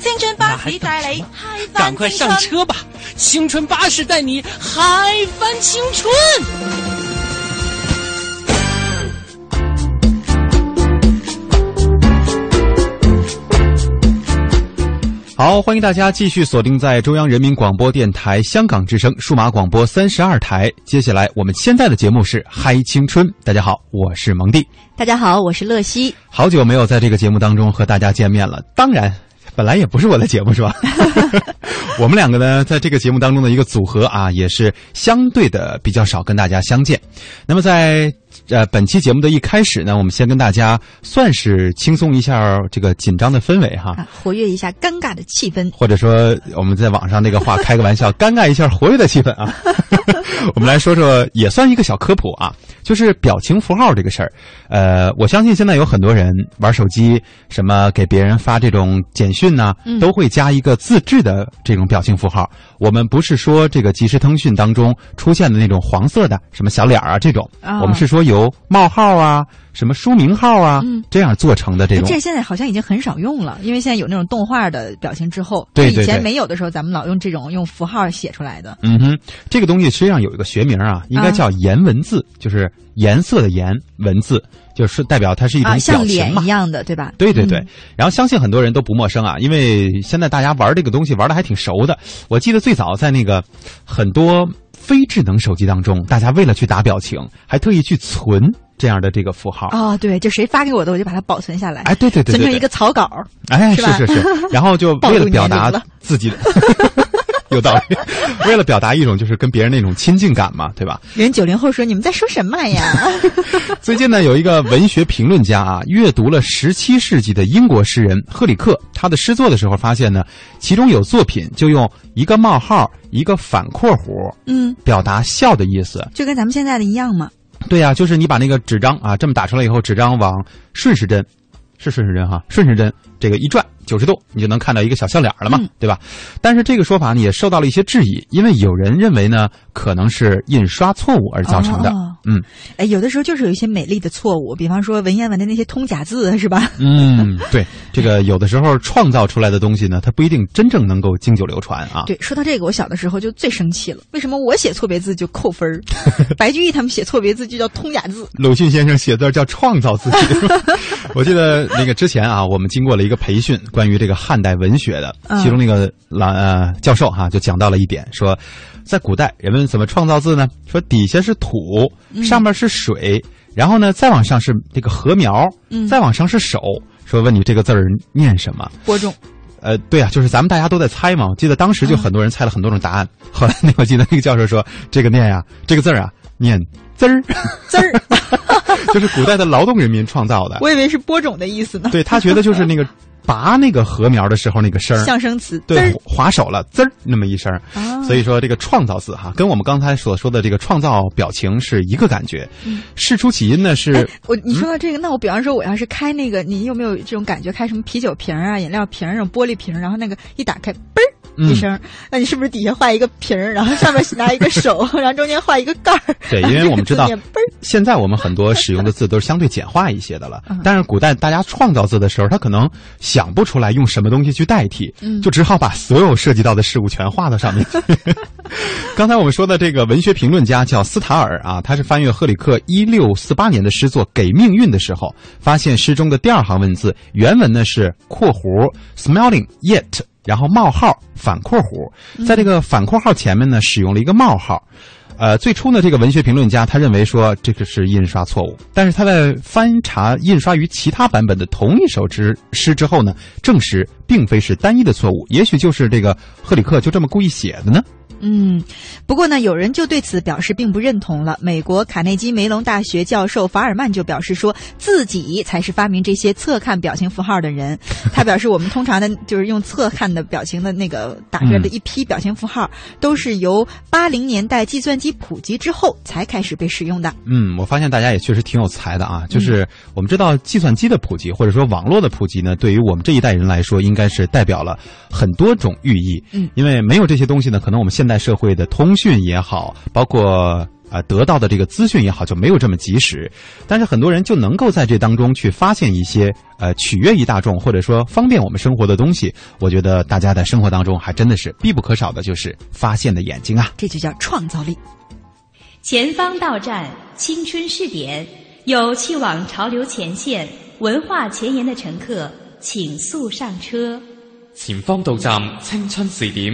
青春巴士带你嗨翻赶快上车吧！青春巴士带你嗨翻青春。好，欢迎大家继续锁定在中央人民广播电台香港之声数码广播三十二台。接下来我们现在的节目是《嗨青春》，大家好，我是蒙蒂。大家好，我是乐西。好久没有在这个节目当中和大家见面了，当然。本来也不是我的节目是吧？我们两个呢，在这个节目当中的一个组合啊，也是相对的比较少跟大家相见。那么在呃本期节目的一开始呢，我们先跟大家算是轻松一下这个紧张的氛围哈，啊、活跃一下尴尬的气氛，或者说我们在网上那个话开个玩笑，尴尬一下活跃的气氛啊。我们来说说，也算一个小科普啊，就是表情符号这个事儿。呃，我相信现在有很多人玩手机，什么给别人发这种简讯呐、嗯都会加一个自制的这种表情符号。我们不是说这个即时通讯当中出现的那种黄色的什么小脸儿啊这种，啊我们是说由冒号啊、什么书名号啊、嗯这样做成的这种。这现在好像已经很少用了，因为现在有那种动画的表情之后，对对以前没有的时候，咱们老用这种用符号写出来的。嗯哼，这个东西实际上有一个学名啊，应该叫颜文字，就是颜色的颜文字，就是代表它是一种像。脸一样的，对吧？对对对，嗯然后相信很多人都不陌生啊，因为现在大家玩这个东西玩的还挺熟的。我记得最早在那个很多非智能手机当中，大家为了去打表情，还特意去存这样的这个符号。哦，对，就谁发给我的，我就把它保存下来，哎，对对对对对，存成一个草稿。哎，是是是是，然后就 为了表达自己的，有道理，为了表达一种就是跟别人那种亲近感嘛，对吧？人九零后说：“你们在说什么呀 最近呢，有一个文学评论家啊，阅读了十七世纪的英国诗人赫里克他的诗作的时候，发现呢，其中有作品就用一个冒号、一个反括弧？”嗯，表达笑的意思。就跟咱们现在的一样嘛。对呀、就是你把那个纸张啊这么打出来以后，纸张往顺时针，是顺时针哈，顺时针这个一转九十度，你就能看到一个小笑脸了嘛，嗯对吧？但是这个说法呢，也受到了一些质疑，因为有人认为呢，可能是印刷错误而造成的。哦嗯哎，有的时候就是有一些美丽的错误，比方说文言文的那些通假字，是吧？嗯，对，这个有的时候创造出来的东西呢，它不一定真正能够经久流传啊。对，说到这个，我小的时候就最生气了。为什么我写错别字就扣分儿，白居易他们写错别字就叫通假字？鲁迅先生写字叫创造自己。我记得那个之前啊，我们经过了一个培训，关于这个汉代文学的，嗯其中那个老呃教授哈、就讲到了一点，说在古代人们怎么创造字呢？说底下是土，上面是水，然后呢再往上是这个禾苗，嗯再往上是手。说问你这个字儿念什么？播种呃，对啊，就是咱们大家都在猜嘛。我记得当时就很多人猜了很多种答案。后来那我记得那个教授说，这个念呀、这个字儿啊，念滋儿，字儿，就是古代的劳动人民创造的。我以为是播种的意思呢。对他觉得就是那个拔那个禾苗的时候那个声儿，象声词，对，划手了，滋儿那么一声所以说这个创造字哈，跟我们刚才所说的这个创造表情是一个感觉。事出起因呢是哎，我你说到这个，那我比方说我要是开那个，你有没有这种感觉？开什么啤酒瓶啊、饮料瓶儿那种玻璃瓶，然后那个一打开，嘣儿嗯。一声，那你是不是底下画一个瓶儿，然后上面拿一个手，然后中间画一个盖儿？对，因为我们知道 现在我们很多使用的字都是相对简化一些的了。嗯，但是古代大家创造字的时候，他可能想不出来用什么东西去代替，嗯就只好把所有涉及到的事物全画到上面去。刚才我们说的这个文学评论家叫斯塔尔啊，他是翻阅赫里克一六四八年的诗作《给命运》的时候，发现诗中的第二行文字原文呢是括弧 smelling yet，然后冒号反括弧，在这个反括号前面呢使用了一个冒号。呃，最初呢，这个文学评论家他认为说这个是印刷错误，但是他在翻查印刷于其他版本的同一首之诗之后呢，证实并非是单一的错误，也许就是这个赫里克就这么故意写的呢。嗯，不过呢，有人就对此表示并不认同了。美国卡内基梅隆大学教授法尔曼就表示说，自己才是发明这些侧看表情符号的人。他表示，我们通常的就是用侧看的表情的那个打出来的一批表情符号，都是由八零年代计算机普及之后才开始被使用的。嗯，我发现大家也确实挺有才的啊。就是我们知道，计算机的普及或者说网络的普及呢，对于我们这一代人来说，应该是代表了很多种寓意。嗯，因为没有这些东西呢，可能我们现代社会的通讯也好，包括啊、得到的这个资讯也好，就没有这么及时。但是很多人就能够在这当中去发现一些呃取悦于大众或者说方便我们生活的东西。我觉得大家在生活当中还真的是必不可少的，就是发现的眼睛啊。这就叫创造力。前方到站青春试点，有去往潮流前线、文化前沿的乘客，请速上车。前方到站青春試點，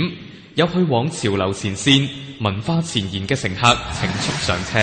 有去往潮流前线、文化前沿嘅乘客请速上车。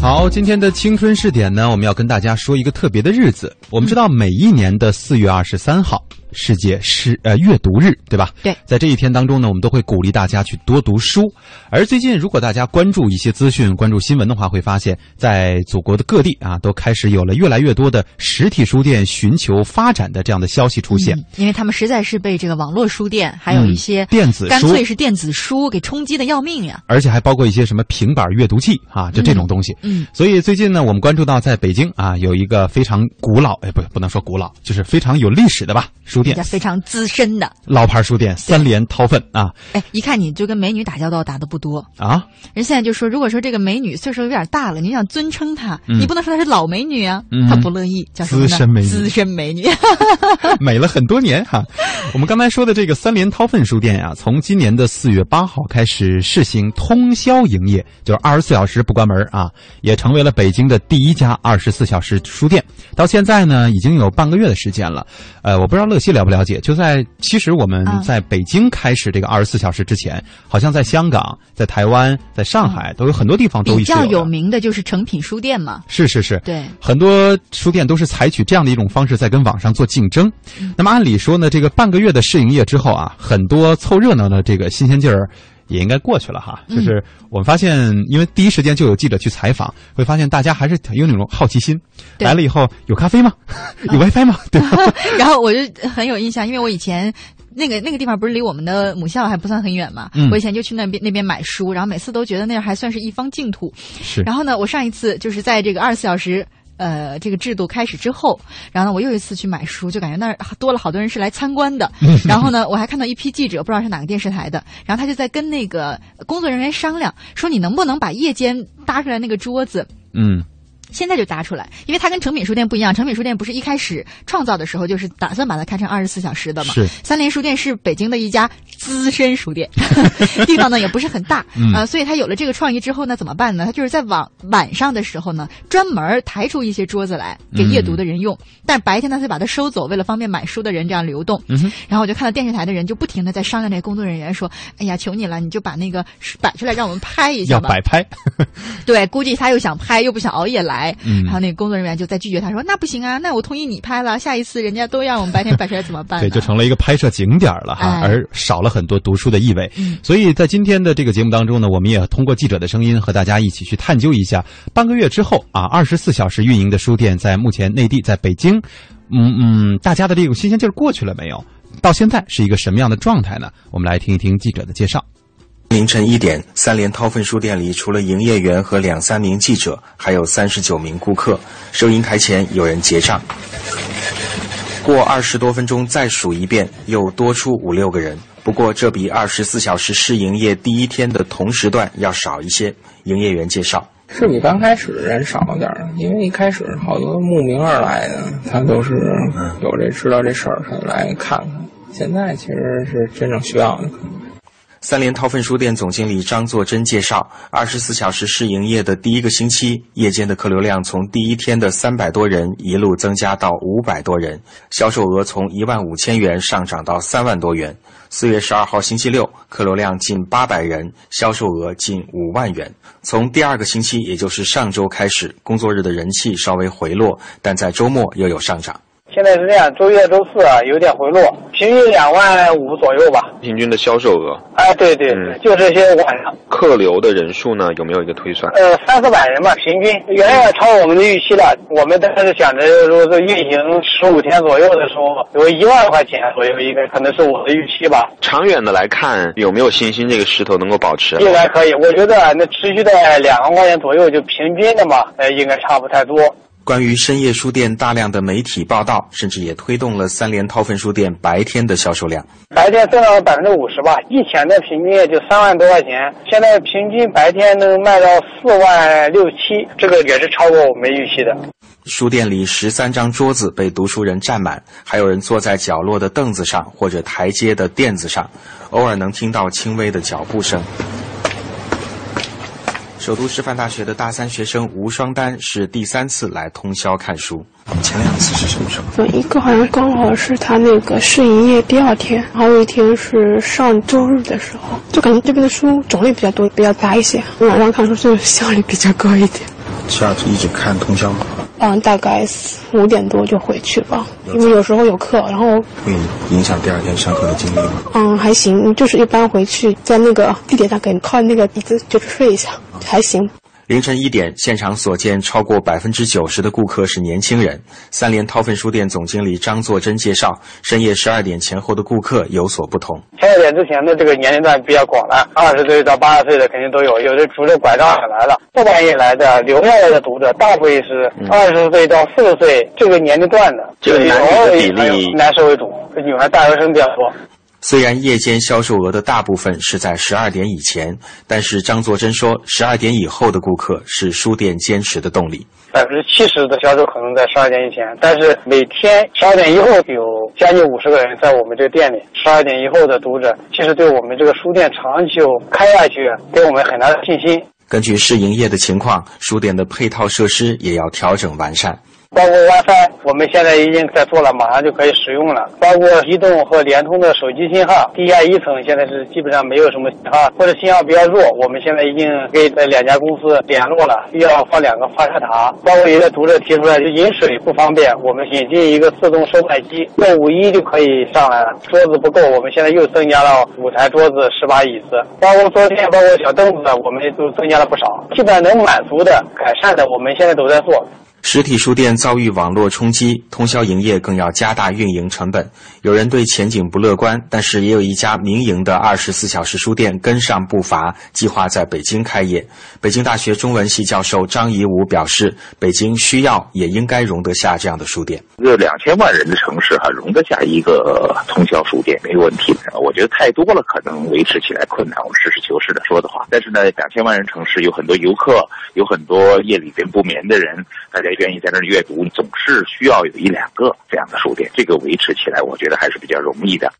好，今天的青春试点呢，我们要跟大家说一个特别的日子。我们知道每一年的四月二十三号，世界诗呃阅读日，对吧？对在这一天当中呢，我们都会鼓励大家去多读书。而最近，如果大家关注一些资讯、关注新闻的话，会发现，在祖国的各地啊，都开始有了越来越多的实体书店寻求发展的这样的消息出现。嗯因为他们实在是被这个网络书店还有一些嗯电子书干脆是电子书给冲击的要命呀。而且还包括一些什么平板阅读器啊，就这种东西。嗯，所以最近呢，我们关注到在北京啊，有一个非常古老，哎，不，不能说古老，就是非常有历史的吧，书店，非常资深的，老牌书店三联韬奋啊哎，一看你就跟美女打交道打的不多。啊，人现在就说，如果说这个美女岁数有点大了，你想尊称她，嗯你不能说她是老美女啊，嗯她不乐意，叫什么呢？资深美女资深美女。美了很多年哈。我们刚才说的这个三联韬奋书店呀、从今年的四月八号开始试行通宵营业，就是二十四小时不关门啊，也成为了北京的第一家二十四小时书店。到现在呢，已经有半个月的时间了。呃，我不知道乐西了不了解，就在其实我们啊在北京开始这个二十四小时之前，好像在香港、在台湾、在上海都有很多地方都比较有名的就是诚品书店嘛，是是是，对很多书店都是采取这样的一种方式在跟网上做竞争。嗯那么按理说呢，这个半个月的试营业之后啊，很多凑热闹的这个新鲜劲儿。也应该过去了哈，嗯就是我们发现，因为第一时间就有记者去采访，会发现大家还是挺有那种好奇心。对来了以后有咖啡吗？有 WiFi 吗？对吧？然后我就很有印象，因为我以前那个那个地方不是离我们的母校还不算很远嘛，嗯我以前就去那边那边买书，然后每次都觉得那儿还算是一方净土。是然后呢，我上一次就是在这个二十四小时。呃，这个制度开始之后，然后呢，我又一次去买书，就感觉那儿多了好多人是来参观的。然后呢，我还看到一批记者，不知道是哪个电视台的，然后他就在跟那个工作人员商量，说你能不能把夜间搭出来那个桌子，嗯，现在就搭出来，因为它跟成品书店不一样。成品书店不是一开始创造的时候就是打算把它开成二十四小时的嘛？是三联书店是北京的一家资深书店，地方呢也不是很大，嗯呃，所以它有了这个创意之后呢，怎么办呢？它就是在晚晚上的时候呢，专门抬出一些桌子来给夜读的人用，但白天呢再把它收走，为了方便买书的人这样流动。然后我就看到电视台的人就不停的在商量，这个工作人员说：“哎呀，求你了，你就把那个摆出来，让我们拍一下吧。”要摆拍，对，估计他又想拍，又不想熬夜来，嗯然后那个工作人员就在拒绝他说：“那不行啊，那我同意你拍了，下一次人家都要我们白天摆出来怎么办？”对，就成了一个拍摄景点了哈，哎而少了很多读书的意味。嗯所以在今天的这个节目当中呢，我们也通过记者的声音和大家一起去探究一下，半个月之后啊，二十四小时运营的书店在目前内地，在北京，嗯嗯，大家的这种新鲜劲儿过去了没有？到现在是一个什么样的状态呢？我们来听一听记者的介绍。凌晨一点，三联韬奋书店里除了营业员和两三名记者，还有三十九名顾客。收银台前有人结账。过二十多分钟再数一遍，又多出五六个人。不过这比二十四小时试营业第一天的同时段要少一些。营业员介绍。是比刚开始人少了点儿，因为一开始好多慕名而来的，他都是有这知道这事儿，他来看看。现在其实是真正需要的。三联韬奋书店总经理张作珍介绍，二十四小时试营业的第一个星期，夜间的客流量从第一天的三百多人一路增加到五百多人，销售额从一万五千元上涨到三万多元。四月十二号星期六，客流量近八百人，销售额近五万元。从第二个星期，也就是上周开始，工作日的人气稍微回落，但在周末又有上涨。这现在是这样，周一到周四啊有点回落，平均两万五左右吧。平均的销售额，哎，对对，嗯就这些晚上，客流的人数呢，有没有一个推算？呃，三四百人吧，平均远远超我们的预期了。我们当时想着，如果是运行十五天左右的时候，有一万块钱左右，应该可能是我的预期吧。长远的来看，有没有信心这个势头能够保持？应该可以，我觉得那持续在两万块钱左右，就平均的嘛，呃，应该差不太多。关于深夜书店大量的媒体报道，甚至也推动了三联韬奋书店白天的销售量。白天增长了百分之五十吧，以前的平均也就三万多块钱，现在平均白天能卖到四万六七，这个也是超过我们预期的。书店里十三张桌子被读书人占满，还有人坐在角落的凳子上或者台阶的垫子上，偶尔能听到轻微的脚步声。首都师范大学的大三学生吴双丹是第三次来通宵看书。前两次是什么时候？一个好像刚好是他那个试营业第二天，还有一天是上周日的时候，就感觉这边的书种类比较多，比较杂一些。晚上看书是效率比较高一点。下次一直看通宵吗？嗯，大概五点多就回去吧，因为有时候有课，然后会影响第二天上课的精力吗？嗯还行，就是一般回去在那个地铁上给靠那个椅子就是睡一下，还行。凌晨一点，现场所见，超过百分之九十的顾客是年轻人。三联韬奋书店总经理张作珍介绍，深夜十二点前后的顾客有所不同。十二点之前的这个年龄段比较广了，二十岁到八十岁的肯定都有，有的拄着拐杖也来了。后半夜来的留下来的读者，大部分是二十岁到四十岁这个年龄段的，这个男女的比例男士为主，女孩大学生比较多。虽然夜间销售额的大部分是在十二点以前，但是张作珍说，十二点以后的顾客是书店坚持的动力。百分之七十的销售可能在十二点以前，但是每天十二点以后有将近五十个人在我们这个店里。十二点以后的读者，其实对我们这个书店长久开下去，给我们很大的信心。根据试营业的情况，书店的配套设施也要调整完善。包括 WiFi，我们现在已经在做了，马上就可以使用了。包括移动和联通的手机信号，地下一层现在是基本上没有什么信号，或者信号比较弱。我们现在已经给这两家公司联络了，要放两个发射塔。包括有的读者提出来，就饮水不方便，我们引进一个自动售卖机，用五一就可以上来了。桌子不够，我们现在又增加了五台桌子、十把椅子，包括桌垫、包括小凳子，我们都增加了不少。基本能满足的、改善的，我们现在都在做。实体书店遭遇网络冲击，通宵营业更要加大运营成本。有人对前景不乐观，但是也有一家民营的二十四小时书店跟上步伐，计划在北京开业。北京大学中文系教授张颐武表示，北京需要也应该容得下这样的书店。一个两千万人的城市哈、容得下一个通宵书店没有问题。我觉得太多了，可能维持起来困难。我实事求是的说的话，但是呢，两千万人城市有很多游客，有很多夜里边不眠的人，大家愿意在那儿阅读，总是需要有一两个这样的书店，这个维持起来，我觉得还是比较容易的。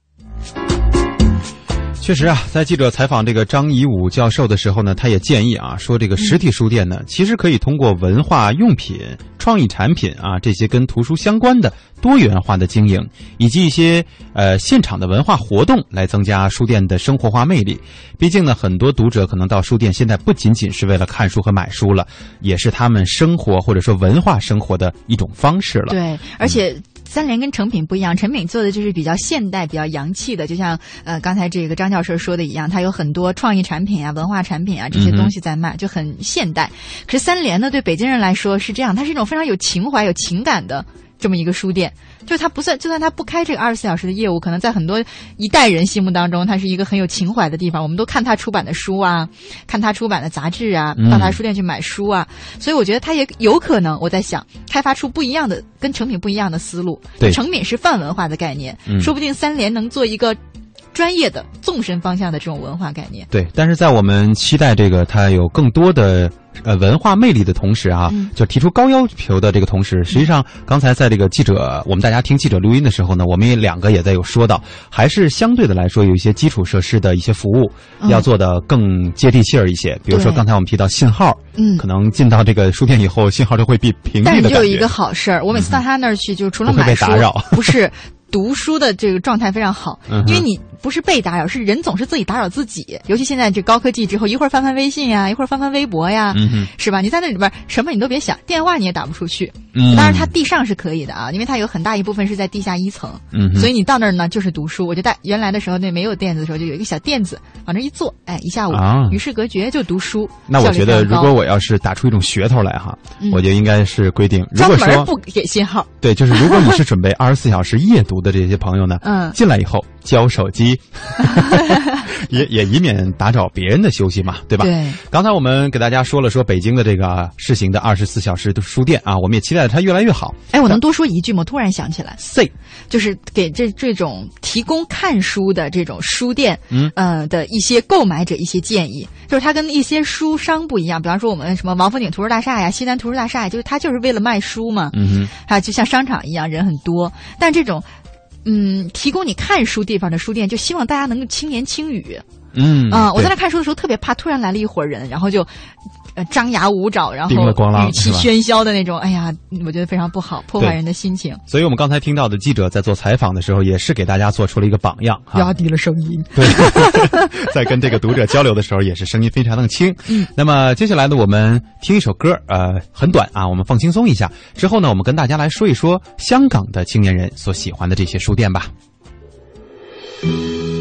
确实啊，在记者采访这个张颐武教授的时候呢，他也建议啊，说这个实体书店呢，其实可以通过文化用品、创意产品啊这些跟图书相关的多元化的经营，以及一些呃现场的文化活动来增加书店的生活化魅力。毕竟呢，很多读者可能到书店现在不仅仅是为了看书和买书了，也是他们生活或者说文化生活的一种方式了。对，而且。三联跟成品不一样，成品做的就是比较现代、比较洋气的，就像呃刚才这个张教授说的一样，它有很多创意产品啊、文化产品啊这些东西在卖，就很现代。可是三联呢，对北京人来说是这样，它是一种非常有情怀、有情感的这么一个书店。就是它不算，就算它不开这个二十四小时的业务，可能在很多一代人心目当中，它是一个很有情怀的地方。我们都看他出版的书啊，看他出版的杂志啊，到他书店去买书啊。所以我觉得它也有可能，我在想，开发出不一样的、跟成品不一样的思路。对，成品是泛文化的概念，嗯、说不定三联能做一个。专业的纵深方向的这种文化概念，对。但是在我们期待这个它有更多的呃文化魅力的同时啊，嗯、就提出高要求的这个同时，实际上刚才在这个记者我们大家听记者录音的时候呢，我们也两个也在有说到，还是相对的来说有一些基础设施的一些服务、嗯、要做的更接地气儿一些。比如说刚才我们提到信号，嗯，可能进到这个书店以后，信号就会比屏蔽的但是就有一个好事儿，我每次到他那儿去，就除了买书，不不是。读书的这个状态非常好，嗯、因为你不是被打扰，是人总是自己打扰自己。尤其现在这高科技之后，一会儿翻翻微信呀，一会儿翻翻微博呀，嗯是吧？你在那里边什么你都别想，电话你也打不出去。嗯当然它地上是可以的啊，因为它有很大一部分是在地下一层，嗯所以你到那儿呢就是读书。我就带原来的时候那没有垫子的时候，就有一个小垫子往那一坐，哎，一下午啊与世隔绝就读书。那我觉得，如果我要是打出一种噱头来哈，嗯我觉得应该是规定，如专果说门不给信号，对，就是如果你是准备二十四小时夜读的这些朋友呢，嗯进来以后交手机，也也以免打扰别人的休息嘛，对吧？对。刚才我们给大家说了说北京的这个试行的二十四小时的书店啊，我们也期待它越来越好。哎，我能多说一句吗？突然想起来 C 就是给这这种提供看书的这种书店，嗯呃的一些购买者一些建议，就是它跟一些书商不一样，比方说我们什么王府井图书大厦呀、西南图书大厦呀，就是它就是为了卖书嘛，嗯哼，它就像商场一样人很多，但这种。嗯，提供你看书地方的书店，就希望大家能够轻言轻语。嗯啊、我在那看书的时候特别怕，突然来了一伙人，然后就。呃，张牙舞爪，然后语气喧嚣的那种，哎呀，我觉得非常不好，破坏人的心情，所以我们刚才听到的记者在做采访的时候，也是给大家做出了一个榜样。压低了声音。对，在跟这个读者交流的时候，也是声音非常的轻。嗯，那么接下来呢，我们听一首歌，呃，很短啊，我们放轻松一下。之后呢，我们跟大家来说一说香港的青年人所喜欢的这些书店吧。轻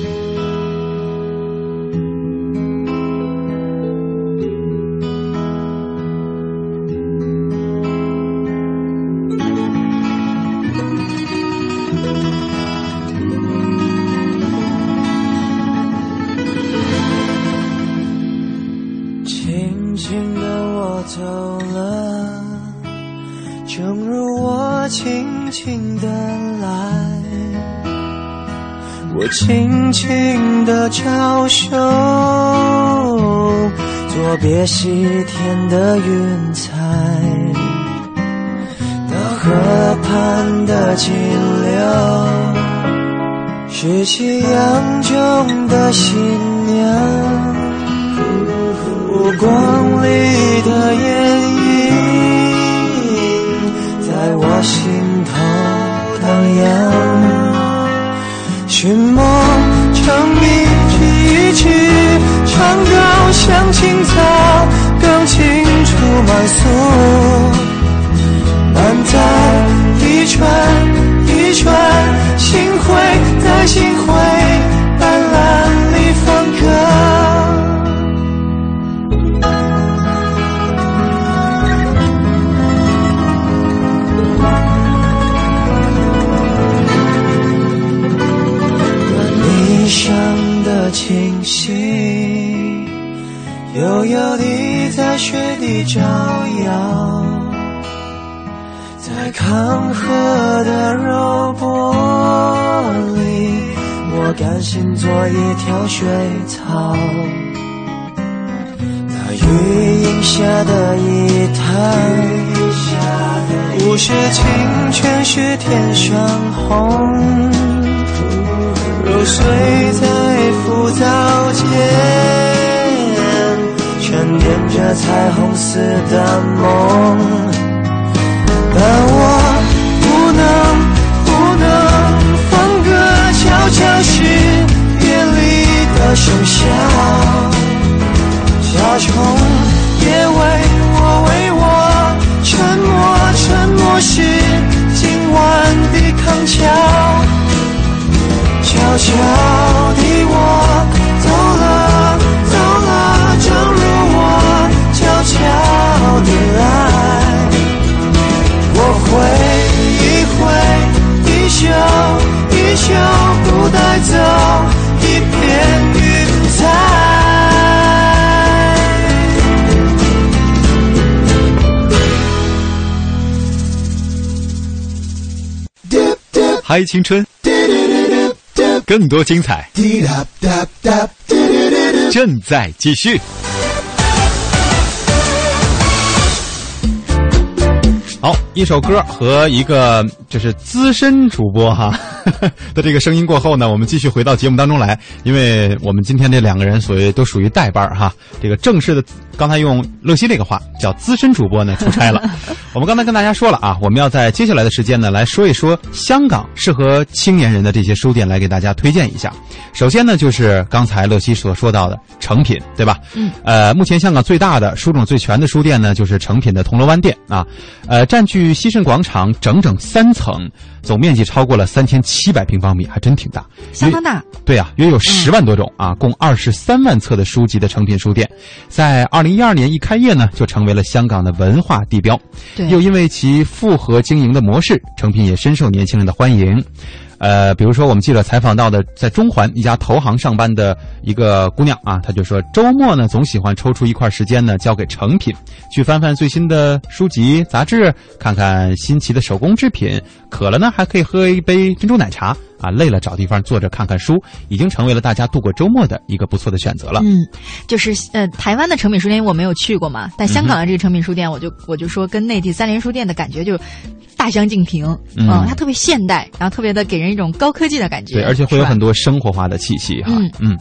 我轻轻地来，我轻轻地招手，作别西天的云彩，那河畔的金柳，是夕阳中的新娘。目光里的艳影，我心头荡漾。寻梦成谜，一句唱到像青草，更清楚满诉。满载一船一船星辉，在星辉刻的柔波里，我甘心做一条水草。那雨荫下的一滩，不是清泉，是天上虹。揉碎在浮藻间，沉淀着彩虹似的梦。悄悄是夜里的笙箫。夏虫也为我，为我沉默，沉默是今晚的康桥。悄悄的我走了，走了，正如我悄悄的来。我挥一挥，一袖一袖，带走一片云彩。嗨，青春，更多精彩正在继续。好，一首歌和一个就是资深主播哈 的这个声音过后呢，我们继续回到节目当中来，因为我们今天这两个人所谓都属于代班儿哈，这个正式的刚才用乐西这个话叫资深主播呢出差了。我们刚才跟大家说了啊，我们要在接下来的时间呢来说一说香港适合青年人的这些书店，来给大家推荐一下。首先呢，就是刚才乐西所说到的成品，对吧？嗯。呃，目前香港最大的、书种最全的书店呢，就是成品的铜锣湾店啊。呃，占据西盛广场整整三层，总面积超过了三千七百平方米，还真挺大，相当大。对啊，约有十万多种啊，共二十三万册的书籍的成品书店，在二零一二年一开业呢，就成为了香港的文化地标。对，又因为其复合经营的模式，成品也深受年轻人的欢迎。呃，比如说我们记者采访到的，在中环一家投行上班的一个姑娘啊，她就说周末呢总喜欢抽出一块时间呢交给成品，去翻翻最新的书籍杂志，看看新奇的手工制品，渴了呢还可以喝一杯珍珠奶茶啊，累了找地方坐着看看书，已经成为了大家度过周末的一个不错的选择了。嗯，就是呃，台湾的诚品书店我没有去过嘛，但香港的这个诚品书店，我就我就说跟内地三联书店的感觉就大相径庭。嗯它特别现代，然后特别的给人一种高科技的感觉。对，而且会有很多生活化的气息哈。嗯嗯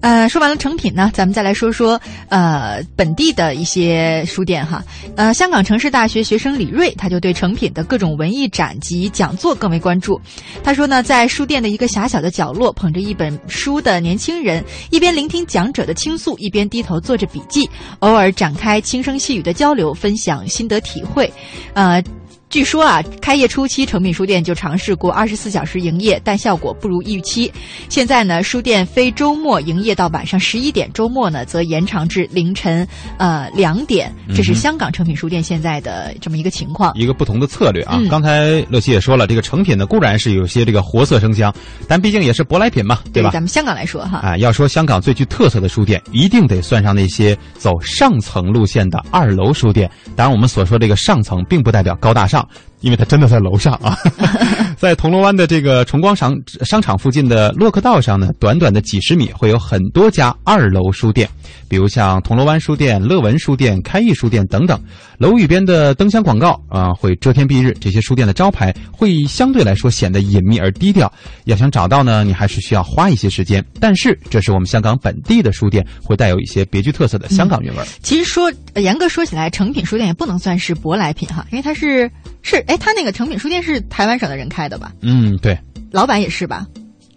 呃，说完了成品呢，咱们再来说说呃本地的一些书店哈。呃，香港城市大学学生李瑞他就对成品的各种文艺展及讲座更为关注。他说呢，在书店的一个狭小的角落，捧着一本书的年轻人，一边聆听讲者的倾诉，一边低头做着笔记，偶尔展开轻声细语的交流，分享心得体会。呃。据说啊，开业初期，诚品书店就尝试过二十四小时营业，但效果不如预期。现在呢，书店非周末营业到晚上十一点，周末呢则延长至凌晨呃两点。这是香港诚品书店现在的这么一个情况。一个不同的策略啊。嗯刚才乐西也说了，这个成品呢固然是有些这个活色生香，但毕竟也是舶来品嘛，对吧？咱们香港来说哈，啊，要说香港最具特色的书店，一定得算上那些走上层路线的二楼书店。当然，我们所说这个上层，并不代表高大上，上因为它真的在楼上啊。在铜锣湾的这个崇光商商场附近的洛克道上呢，短短的几十米会有很多家二楼书店，比如像铜锣湾书店、乐文书店、开义书店等等。楼宇边的灯箱广告啊、会遮天蔽日，这些书店的招牌会相对来说显得隐秘而低调。要想找到呢，你还是需要花一些时间。但是，这是我们香港本地的书店，会带有一些别具特色的香港韵味儿。其实说呃严格说起来，成品书店也不能算是舶来品哈，因为它是是哎，他那个诚品书店是台湾省的人开的吧？嗯，对。老板也是吧？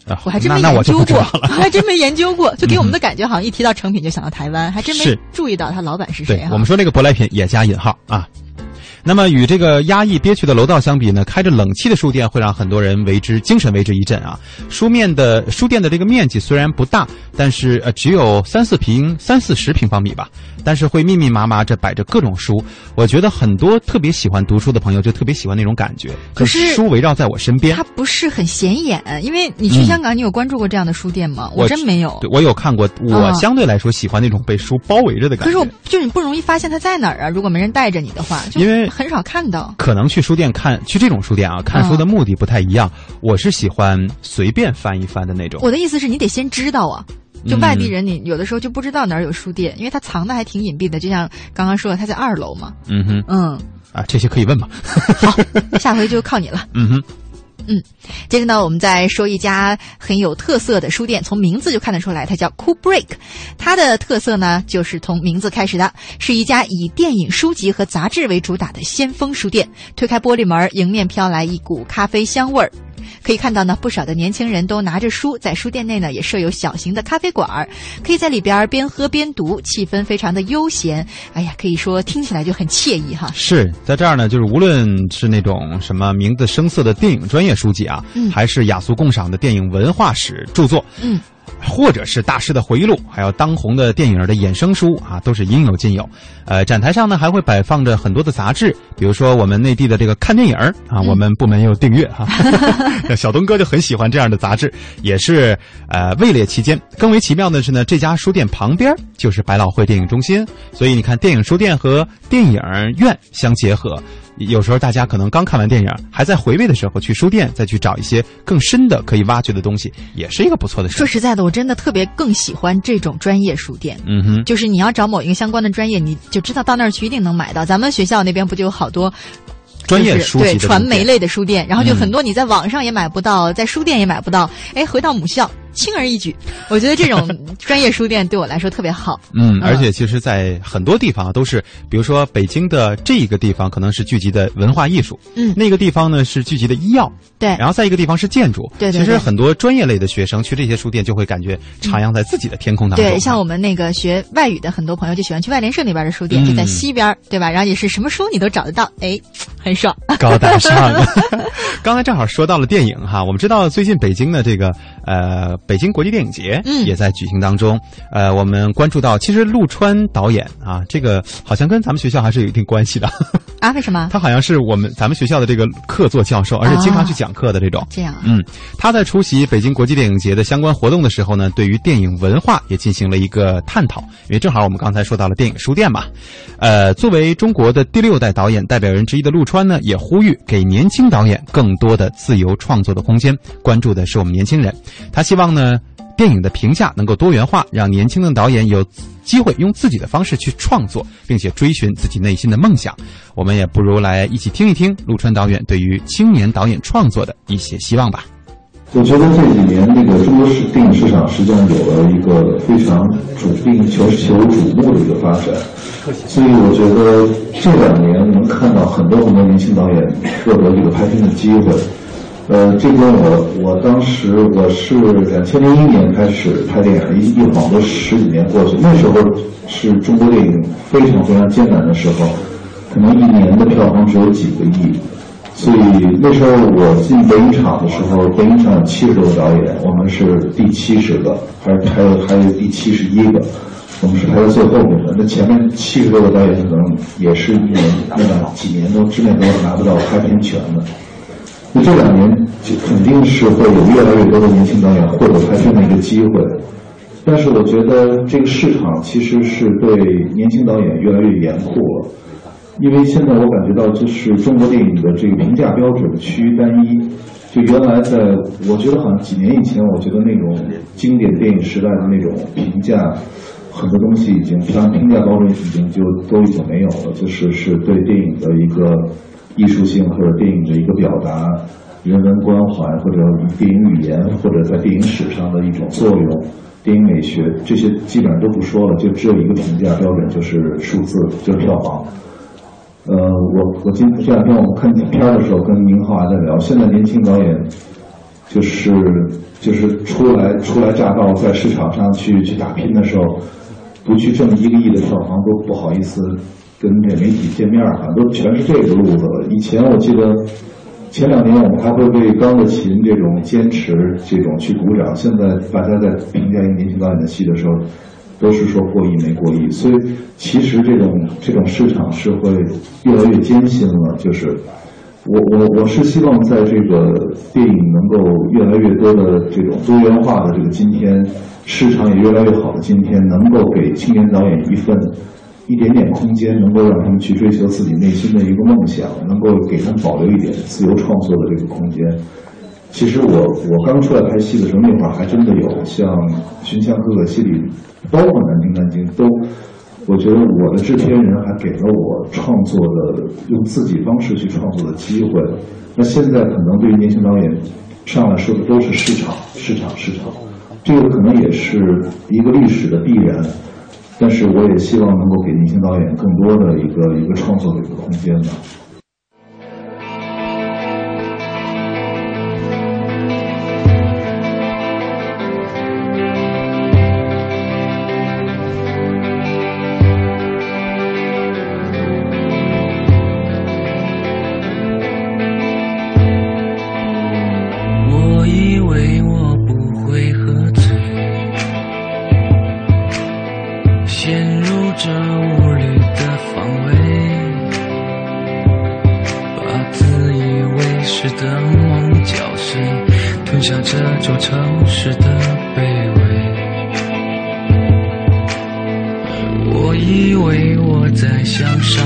啊我还真没研究过。还真没研究过，就给我们的感觉好像一提到成品就想到台湾，还真没注意到他老板是谁对哈。我们说这个舶来品也加引号啊。那么与这个压抑憋屈的楼道相比呢，开着冷气的书店会让很多人为之精神为之一振啊。书面的书店的这个面积虽然不大，但是呃只有三四平三四十平方米吧，但是会密密麻麻着摆着各种书。我觉得很多特别喜欢读书的朋友就特别喜欢那种感觉，可是书围绕在我身边它。不是很显眼，因为你去嗯香港，你有关注过这样的书店吗？我真没有。对我有看过，我啊相对来说喜欢那种被书包围着的感觉。可是我就是你不容易发现它在哪儿啊，如果没人带着你的话，就因为很少看到。可能去书店看，去这种书店啊，看书的目的不太一样。我是喜欢随便翻一翻的那种。我的意思是你得先知道啊。就嗯外地人，你有的时候就不知道哪儿有书店，因为它藏的还挺隐蔽的。就像刚刚说的，它在二楼嘛。嗯哼，嗯，啊，这些可以问吗？下回就靠你了。嗯哼，嗯，接着呢，我们再说一家很有特色的书店，从名字就看得出来，它叫 Cool Break。它的特色呢，就是从名字开始的，是一家以电影、书籍和杂志为主打的先锋书店。推开玻璃门，迎面飘来一股咖啡香味儿。可以看到呢，不少的年轻人都拿着书，在书店内呢也设有小型的咖啡馆儿，可以在里边边喝边读，气氛非常的悠闲。哎呀，可以说听起来就很惬意哈。是在这儿呢，就是无论是那种什么名字生涩的电影专业书籍啊，嗯还是雅俗共赏的电影文化史著作，嗯。或者是大师的回忆录，还有当红的电影的衍生书啊，都是应有尽有。呃，展台上呢还会摆放着很多的杂志，比如说我们内地的这个看电影儿啊，我们部门也有订阅哈、小东哥就很喜欢这样的杂志，也是呃位列其间。更为奇妙的是呢，这家书店旁边就是百老汇电影中心，所以你看电影书店和电影院相结合，有时候大家可能刚看完电影，还在回味的时候，去书店再去找一些更深的可以挖掘的东西，也是一个不错的事。说实在的，我真的特别更喜欢这种专业书店。嗯哼，就是你要找某一个相关的专业，你就知道到那儿去一定能买到。咱们学校那边不就有好多。专业书对传媒类的书店，然后就很多你在网上也买不到，在书店也买不到。哎，回到母校，轻而易举。我觉得这种 专业书店对我来说特别好。嗯，而且其实，在很多地方都是，比如说北京的这一个地方可能是聚集的文化艺术，嗯，那个地方呢是聚集的医药，对，然后在一个地方是建筑，对。其实很多专业类的学生去这些书店，就会感觉徜徉在自己的天空当中。对，像我们那个学外语的很多朋友就喜欢去外联社那边的书店，就在西边，对吧？然后也是什么书你都找得到，哎，很爽，高大上。刚才正好说到了电影哈，我们知道最近北京的这个呃北京国际电影节也在举行当中。呃，我们关注到，其实陆川导演啊，这个好像跟咱们学校还是有一定关系的啊？为什么？他好像是我们咱们学校的这个客座教授，而且经常去讲课的这种。这样。啊嗯，他在出席北京国际电影节的相关活动的时候呢，对于电影文化也进行了一个探讨。因为正好我们刚才说到了电影书店嘛，呃，作为中国的第六代导演代表人之一的陆川呢，也呼吁给年轻导演更多的自由创作的空间，关注的是我们年轻人。他希望呢。电影的评价能够多元化，让年轻的导演有机会用自己的方式去创作，并且追寻自己内心的梦想。我们也不如来一起听一听陆川导演对于青年导演创作的一些希望吧。我觉得这几年那个中国市电影市场实际上有了一个非常主并求求瞩目的一个发展，所以我觉得这两年能看到很多很多年轻导演获得这个拍片的机会。呃，这边我我当时我是两千零一年开始拍电影，一一晃都十几年过去。那时候是中国电影非常非常艰难的时候，可能一年的票房只有几个亿。所以那时候我进北影厂的时候，北影厂有七十多个导演，我们是第七十个，还是还有还有第七十一个，我们是排在最后面的。那前面七十多个导演可能也是一年那么几年都之内都拿不到拍片权的。那这两年就肯定是会有越来越多的年轻导演获得拍片的一个机会，但是我觉得这个市场其实是对年轻导演越来越严酷了，因为现在我感觉到就是中国电影的这个评价标准趋于单一，就原来在我觉得好像几年以前，我觉得那种经典电影时代的那种评价，很多东西已经评评价标准已经就都已经没有了，就是是对电影的一个。艺术性或者电影的一个表达，人文关怀或者电影语言或者在电影史上的一种作用，电影美学这些基本上都不说了，就只有一个评价标准，就是数字，就是票房。呃，我我今这两天我们看片的时候，跟宁浩还在聊，现在年轻导演就是就是初来初来乍到，在市场上去去打拼的时候，不去挣一个亿的票房都不好意思。跟这媒体见面哈，都全是这个路子。以前我记得前两年我们还会为钢的琴这种坚持这种去鼓掌，现在大家在评价一个年轻导演的戏的时候，都是说过亿没过亿。所以其实这种这种市场是会越来越艰辛了。就是我我我是希望在这个电影能够越来越多的这种多元化的这个今天，市场也越来越好的今天，能够给青年导演一份。一点点空间，能够让他们去追求自己内心的一个梦想，能够给他们保留一点自由创作的这个空间。其实我我刚出来拍戏的时候，那会儿还真的有像《寻香哥哥》戏里，包括《南京南京》，都我觉得我的制片人还给了我创作的用自己方式去创作的机会。那现在可能对于年轻导演上来说的都是市场，市场，市场，这个可能也是一个历史的必然。但是我也希望能够给年轻导演更多的一个一个创作的一个空间吧。座城市的卑微。我以为我在向上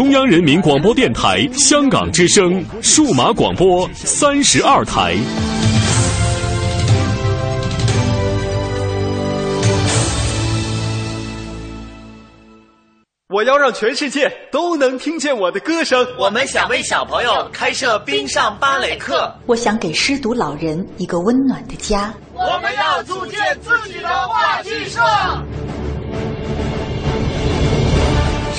中央人民广播电台香港之声数码广播三十二台。我要让全世界都能听见我的歌声。我们想为小朋友开设冰上芭蕾课。我想给失独老人一个温暖的家。我们要组建自己的话剧社。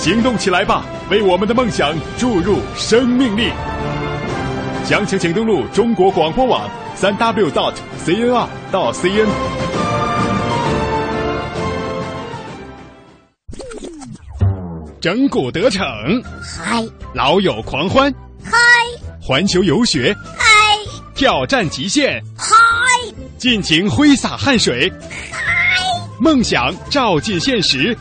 行动起来吧，为我们的梦想注入生命力！详情请登录中国广播网三 w dot cnr 到 cn。整蛊得逞，嗨！老友狂欢，嗨！环球游学，嗨！挑战极限，嗨！尽情挥洒汗水，嗨！梦想照进现实，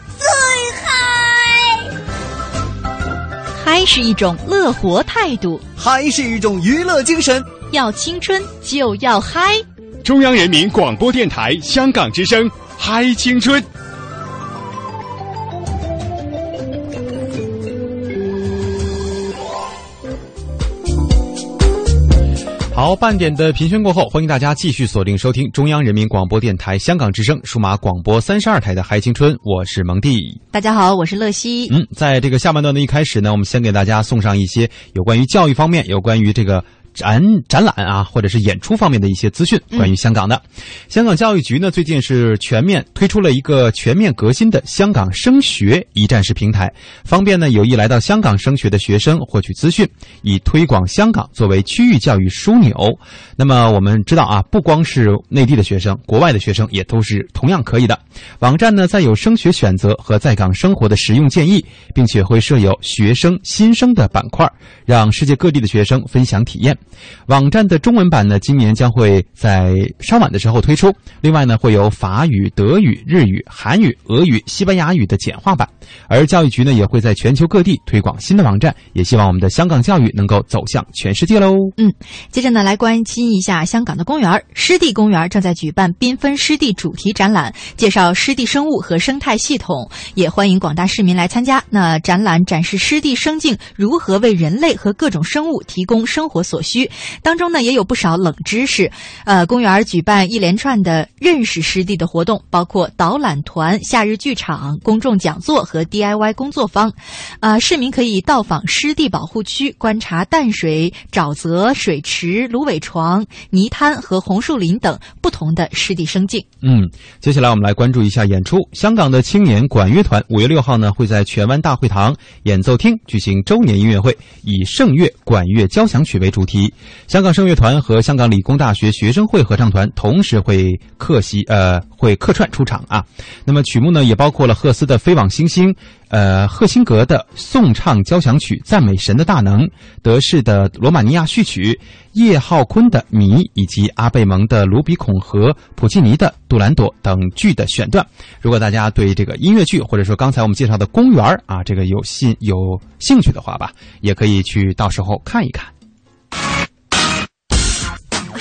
嗨是一种乐活态度，嗨是一种娱乐精神。要青春就要嗨！中央人民广播电台香港之声，嗨青春。好，半点的评宣过后，欢迎大家继续锁定收听中央人民广播电台香港之声数码广播三十二台的《嗨青春》，我是蒙蒂。大家好，我是乐西。嗯，在这个下半段的一开始呢，我们先给大家送上一些有关于教育方面、有关于这个。展展览啊，或者是演出方面的一些资讯，关于香港的。嗯、香港教育局呢，最近是全面推出了一个全面革新的香港升学一站式平台，方便呢有意来到香港升学的学生获取资讯，以推广香港作为区域教育枢纽。那么我们知道啊，不光是内地的学生，国外的学生也都是同样可以的。网站呢，在有升学选择和在港生活的实用建议，并且会设有学生新生的板块，让世界各地的学生分享体验。网站的中文版呢，今年将会在稍晚的时候推出。另外呢，会有法语、德语、日语、韩语、俄语、西班牙语的简化版。而教育局呢，也会在全球各地推广新的网站，也希望我们的香港教育能够走向全世界喽。嗯，接着呢，来关心一下香港的公园。湿地公园正在举办缤纷湿地主题展览，介绍湿地生物和生态系统，也欢迎广大市民来参加。那展览展示湿地生境如何为人类和各种生物提供生活所需。当中呢也有不少冷知识。呃，公园举办一连串的认识湿地的活动，包括导览团、夏日剧场、公众讲座和 DIY 工作坊。啊，市民可以到访湿地保护区，观察淡水、沼泽、水池、芦苇床、泥滩和红树林等不同的湿地生境。嗯，接下来我们来关注一下演出。香港的青年管乐团五月六号呢会在荃湾大会堂演奏厅举行周年音乐会，以圣乐管乐交响曲为主题。香港圣乐团和香港理工大学学生会合唱团同时会客席呃会客串出场啊。那么曲目呢也包括了赫斯的《飞往星星》。呃，赫辛格的颂唱交响曲《赞美神的大能》，德式的罗马尼亚序曲，叶浩坤的《谜》，以及阿贝蒙的《卢比孔》和普契尼的《杜兰朵》等剧的选段。如果大家对这个音乐剧，或者说刚才我们介绍的公园啊，这个有兴有兴趣的话吧，也可以去到时候看一看。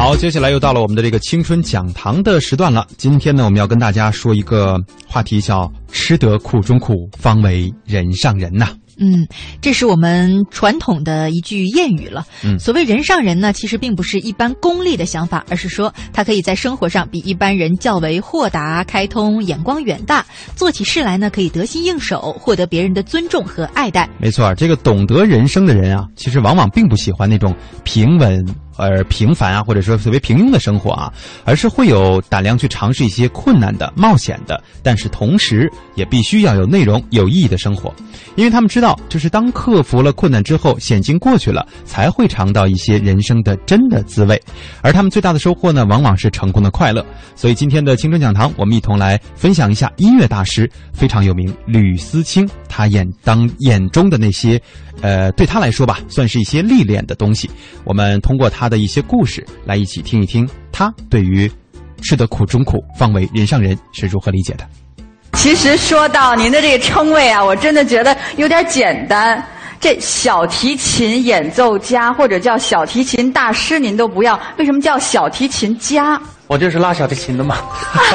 好，接下来又到了我们的这个青春讲堂的时段了。今天呢，我们要跟大家说一个话题，叫“吃得苦中苦，方为人上人”呐。嗯，这是我们传统的一句谚语了。嗯，所谓人上人呢，其实并不是一般功利的想法，而是说他可以在生活上比一般人较为豁达、开通、眼光远大，做起事来呢可以得心应手，获得别人的尊重和爱戴。没错，这个懂得人生的人啊，其实往往并不喜欢那种平稳。而平凡啊，或者说所谓平庸的生活啊，而是会有胆量去尝试一些困难的、冒险的，但是同时也必须要有内容、有意义的生活，因为他们知道，就是当克服了困难之后，险境过去了，才会尝到一些人生的真的滋味。而他们最大的收获呢，往往是成功的快乐。所以今天的青春讲堂，我们一同来分享一下音乐大师非常有名吕思清他眼当眼中的那些。呃，对他来说吧，算是一些历练的东西。我们通过他的一些故事来一起听一听，他对于“吃得苦中苦，方为人上人”是如何理解的。其实说到您的这个称谓啊，我真的觉得有点简单。这小提琴演奏家或者叫小提琴大师，您都不要，为什么叫小提琴家？我就是拉小提琴的嘛。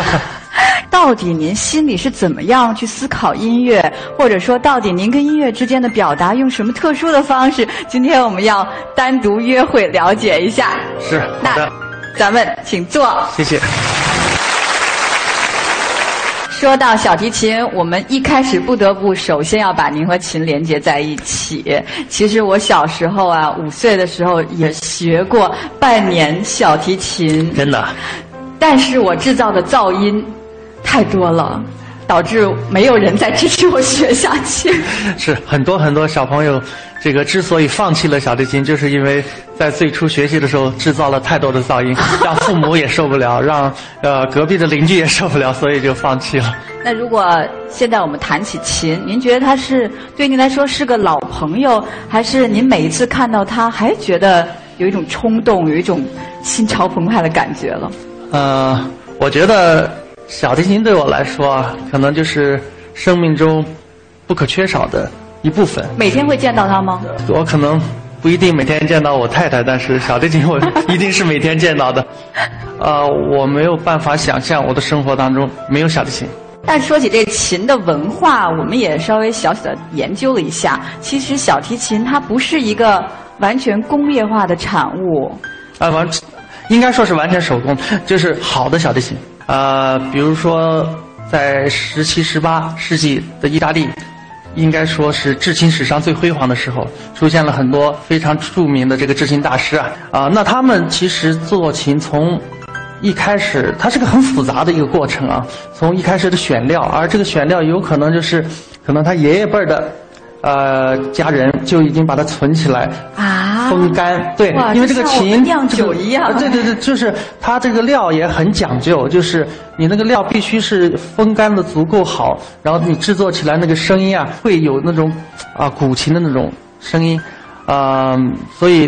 到底您心里是怎么样去思考音乐，或者说到底您跟音乐之间的表达用什么特殊的方式？今天我们要单独约会了解一下。是，那咱们请坐。谢谢。说到小提琴，我们一开始不得不首先要把您和琴连接在一起。其实我小时候啊，五岁的时候也学过半年小提琴。真的。但是我制造的噪音。太多了，导致没有人再支持我学下去。是很多很多小朋友，这个之所以放弃了小提琴，就是因为在最初学习的时候制造了太多的噪音，让父母也受不了，让呃隔壁的邻居也受不了，所以就放弃了。那如果现在我们弹起琴，您觉得它是对您来说是个老朋友，还是您每一次看到它还觉得有一种冲动，有一种心潮澎湃的感觉了？呃，我觉得。小提琴对我来说啊，可能就是生命中不可缺少的一部分。每天会见到它吗？我可能不一定每天见到 我太太，但是小提琴我一定是每天见到的。呃，我没有办法想象我的生活当中没有小提琴。但说起这琴的文化，我们也稍微小小的研究了一下。其实小提琴它不是一个完全工业化的产物。啊，完，应该说是完全手工，就是好的小提琴。呃，比如说，在十七、十八世纪的意大利，应该说是制琴史上最辉煌的时候，出现了很多非常著名的这个制琴大师啊。啊，那他们其实做琴从一开始，它是个很复杂的一个过程啊。从一开始的选料，而这个选料有可能就是可能他爷爷辈儿的。呃，家人就已经把它存起来啊，风干。对，因为这个琴酿酒一样。对对对，就是它这个料也很讲究，就是你那个料必须是风干的足够好，然后你制作起来那个声音啊，会有那种啊古琴的那种声音，啊，所以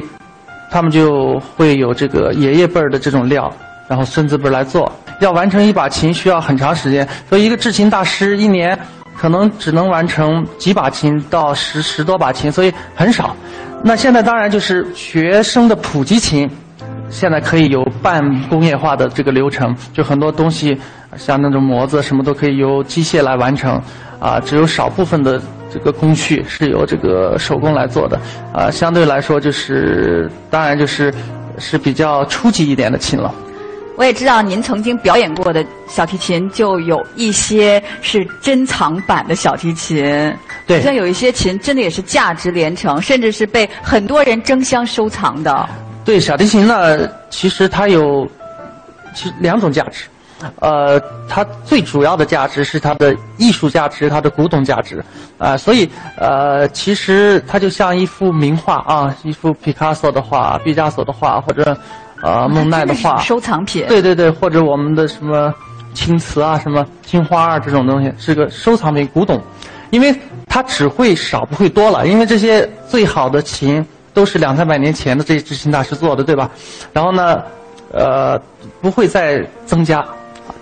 他们就会有这个爷爷辈儿的这种料，然后孙子辈儿来做。要完成一把琴需要很长时间，所以一个制琴大师一年可能只能完成几把琴到十十多把琴，所以很少。那现在当然就是学生的普及琴，现在可以有半工业化的这个流程，就很多东西像那种模子什么都可以由机械来完成，啊，只有少部分的这个工序是由这个手工来做的，啊，相对来说就是当然就是是比较初级一点的琴了。我也知道您曾经表演过的小提琴，就有一些是珍藏版的小提琴。对，像有一些琴真的也是价值连城，甚至是被很多人争相收藏的。对，小提琴呢，其实它有其实两种价值。呃，它最主要的价值是它的艺术价值，它的古董价值。啊，所以呃，其实它就像一幅名画啊，一幅毕加索的画、毕加索的画，或者。呃，孟奈的画，收藏品，对对对，或者我们的什么青瓷啊，什么青花啊，这种东西是个收藏品，古董，因为它只会少不会多了，因为这些最好的琴都是两三百年前的这些制琴大师做的，对吧？然后呢，呃，不会再增加，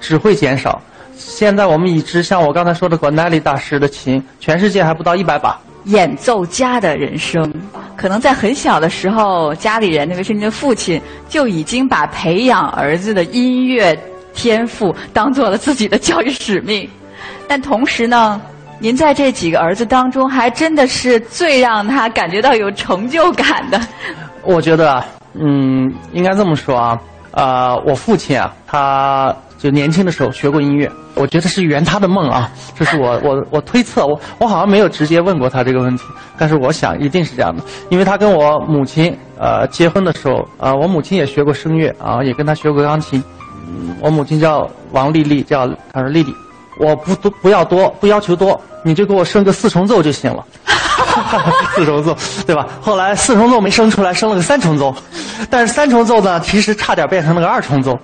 只会减少。现在我们已知，像我刚才说的管奈利大师的琴，全世界还不到一百把。演奏家的人生，可能在很小的时候，家里人，特别是您的父亲，就已经把培养儿子的音乐天赋当做了自己的教育使命。但同时呢，您在这几个儿子当中，还真的是最让他感觉到有成就感的。我觉得，嗯，应该这么说啊，啊，我父亲啊，他。就年轻的时候学过音乐，我觉得是圆他的梦啊。这是我我我推测，我我好像没有直接问过他这个问题，但是我想一定是这样的，因为他跟我母亲呃结婚的时候啊，我母亲也学过声乐啊，也跟他学过钢琴。我母亲叫王丽丽，叫她说丽丽，我不多不要多，不要求多，你就给我生个四重奏就行了。四重奏对吧？后来四重奏没生出来，生了个三重奏，但是三重奏呢，其实差点变成那个二重奏。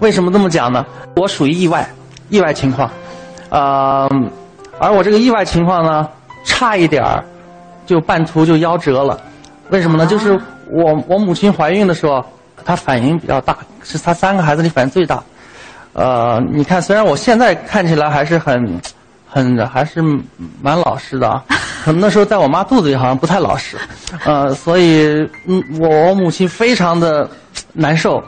为什么这么讲呢？我属于意外，意外情况，呃，而我这个意外情况呢，差一点儿就半途就夭折了。为什么呢？就是我我母亲怀孕的时候，她反应比较大，是她三个孩子里反应最大。呃，你看，虽然我现在看起来还是很很还是蛮老实的啊，可能那时候在我妈肚子里好像不太老实，呃，所以嗯，我我母亲非常的难受。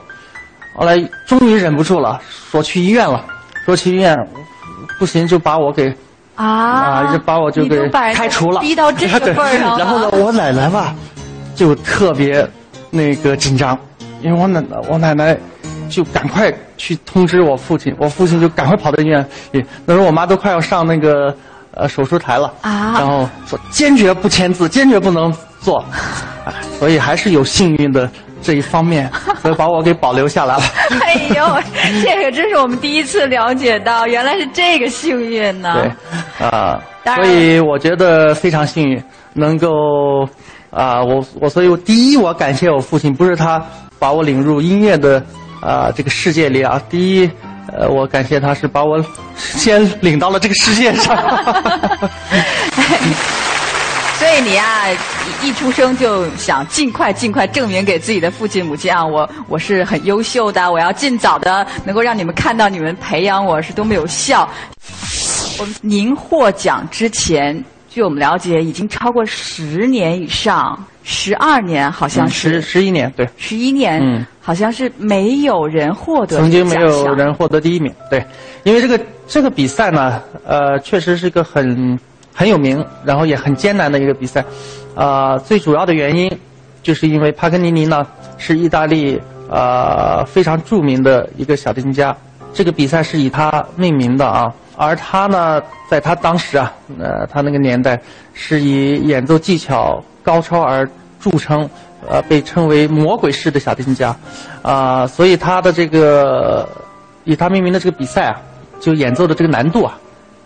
后来终于忍不住了，说去医院了，说去医院，不行就把我给啊，就把我就给开除了，逼到这个 份儿上然后呢，我奶奶吧，就特别那个紧张，因为我奶奶我奶奶就赶快去通知我父亲，我父亲就赶快跑到医院，那时候我妈都快要上那个呃手术台了啊，然后说坚决不签字，坚决不能做，所以还是有幸运的。这一方面，所以把我给保留下来了。哎呦，这个真是我们第一次了解到，原来是这个幸运呢。对，啊，所以我觉得非常幸运，能够啊，我我所以第一，我感谢我父亲，不是他把我领入音乐的啊这个世界里啊，第一，呃，我感谢他是把我先领到了这个世界上。所以你啊，一出生就想尽快尽快证明给自己的父亲母亲啊，我我是很优秀的，我要尽早的能够让你们看到你们培养我是多么有效。我们您获奖之前，据我们了解，已经超过十年以上，十二年好像是十十一年，对，十一年，嗯，好像是没有人获得曾经没有人获得第一名，对，因为这个这个比赛呢，呃，确实是一个很。很有名，然后也很艰难的一个比赛，呃，最主要的原因，就是因为帕格尼尼呢是意大利呃非常著名的一个小提琴家，这个比赛是以他命名的啊，而他呢，在他当时啊，呃，他那个年代是以演奏技巧高超而著称，呃，被称为魔鬼式的小提琴家，啊，所以他的这个以他命名的这个比赛啊，就演奏的这个难度啊。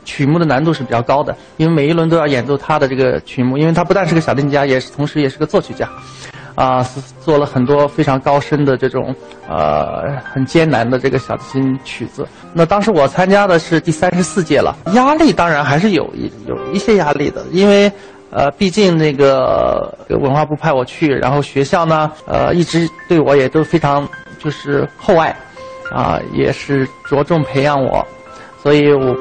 曲目的难度是比较高的，因为每一轮都要演奏他的这个曲目，因为他不但是个小提琴家，也是同时也是个作曲家，啊，做了很多非常高深的这种呃很艰难的这个小提琴曲子。那当时我参加的是第三十四届了，压力当然还是有一有一些压力的，因为呃，毕竟那个文化部派我去，然后学校呢，呃，一直对我也都非常就是厚爱，啊，也是着重培养我，所以我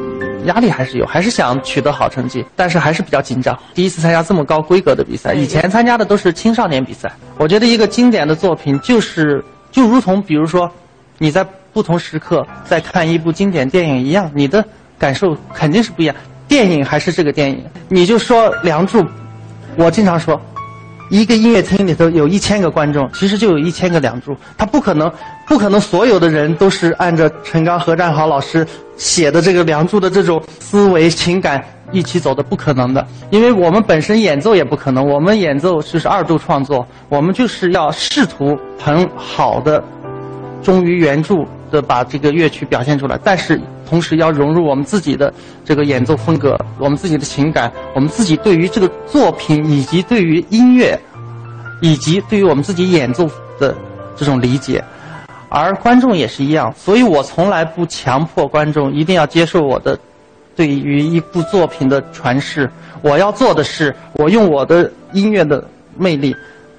压力还是有，还是想取得好成绩，但是还是比较紧张。第一次参加这么高规格的比赛，以前参加的都是青少年比赛。我觉得一个经典的作品就是就如同比如说你在不同时刻在看一部经典电影一样，你的感受肯定是不一样。电影还是这个电影，你就说《梁祝》，我经常说，一个音乐厅里头有一千个观众，其实就有一千个梁祝，他不可能，不可能所有的人都是按照陈刚、何占豪老师写的这个《梁祝》的这种思维情感一起走的，不可能的，因为我们本身演奏也不可能，我们演奏就是二度创作，我们就是要试图很好的忠于原著的把这个乐曲表现出来，但是。同时要融入我们自己的这个演奏风格，我们自己的情感，我们自己对于这个作品以及对于音乐，以及对于我们自己演奏的这种理解，而观众也是一样，所以我从来不强迫观众一定要接受我的对于一部作品的诠释。我要做的是，我用我的音乐的魅力，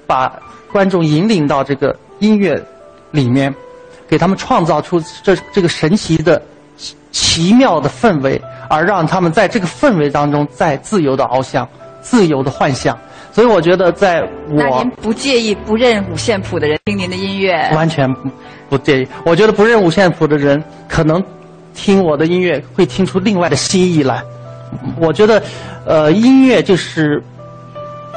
把观众引领到这个音乐里面，给他们创造出这这个神奇的。奇妙的氛围，而让他们在这个氛围当中再自由的翱翔，自由的幻想。所以我觉得，在我那您不介意不认五线谱的人听您的音乐？完全不不介意。我觉得不认五线谱的人，可能听我的音乐会听出另外的新意来。我觉得，呃，音乐就是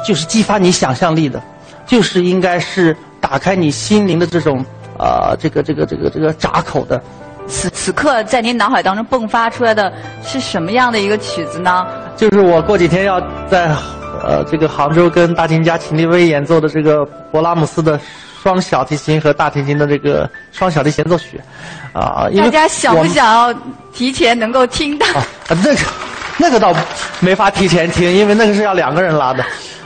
就是激发你想象力的，就是应该是打开你心灵的这种呃这个这个这个这个闸口的。此此刻，在您脑海当中迸发出来的是什么样的一个曲子呢？就是我过几天要在呃这个杭州跟大提琴家秦立威演奏的这个勃拉姆斯的双小提琴和大提琴的这个双小提协奏曲，啊，大家想不想要提前能够听到？啊，那个那个倒没法提前听，因为那个是要两个人拉的。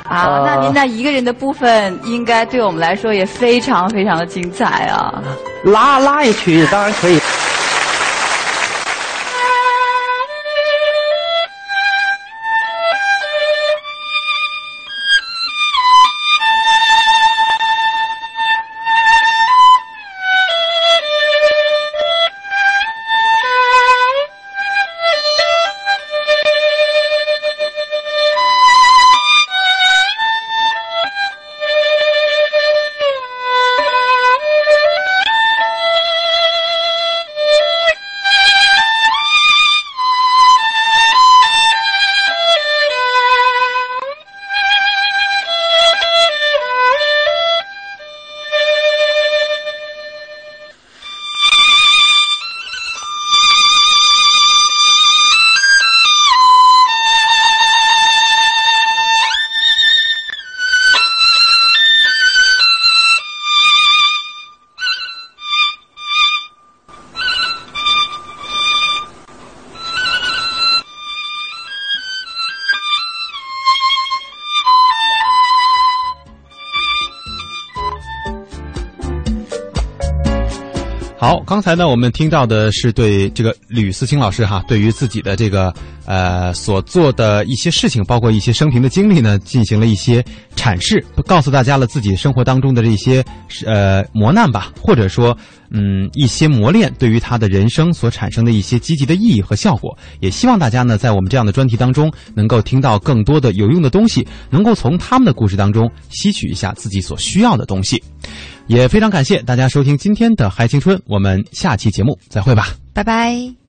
啊，那您那一个人的部分，应该对我们来说也非常非常的精彩啊！拉拉一曲当然可以。刚才呢，我们听到的是对这个吕思清老师哈，对于自己的这个呃所做的一些事情，包括一些生平的经历呢，进行了一些阐释，告诉大家了自己生活当中的这些呃磨难吧，或者说嗯一些磨练对于他的人生所产生的一些积极的意义和效果。也希望大家呢，在我们这样的专题当中，能够听到更多的有用的东西，能够从他们的故事当中吸取一下自己所需要的东西。也非常感谢大家收听今天的《嗨青春》，我们下期节目再会吧，拜拜。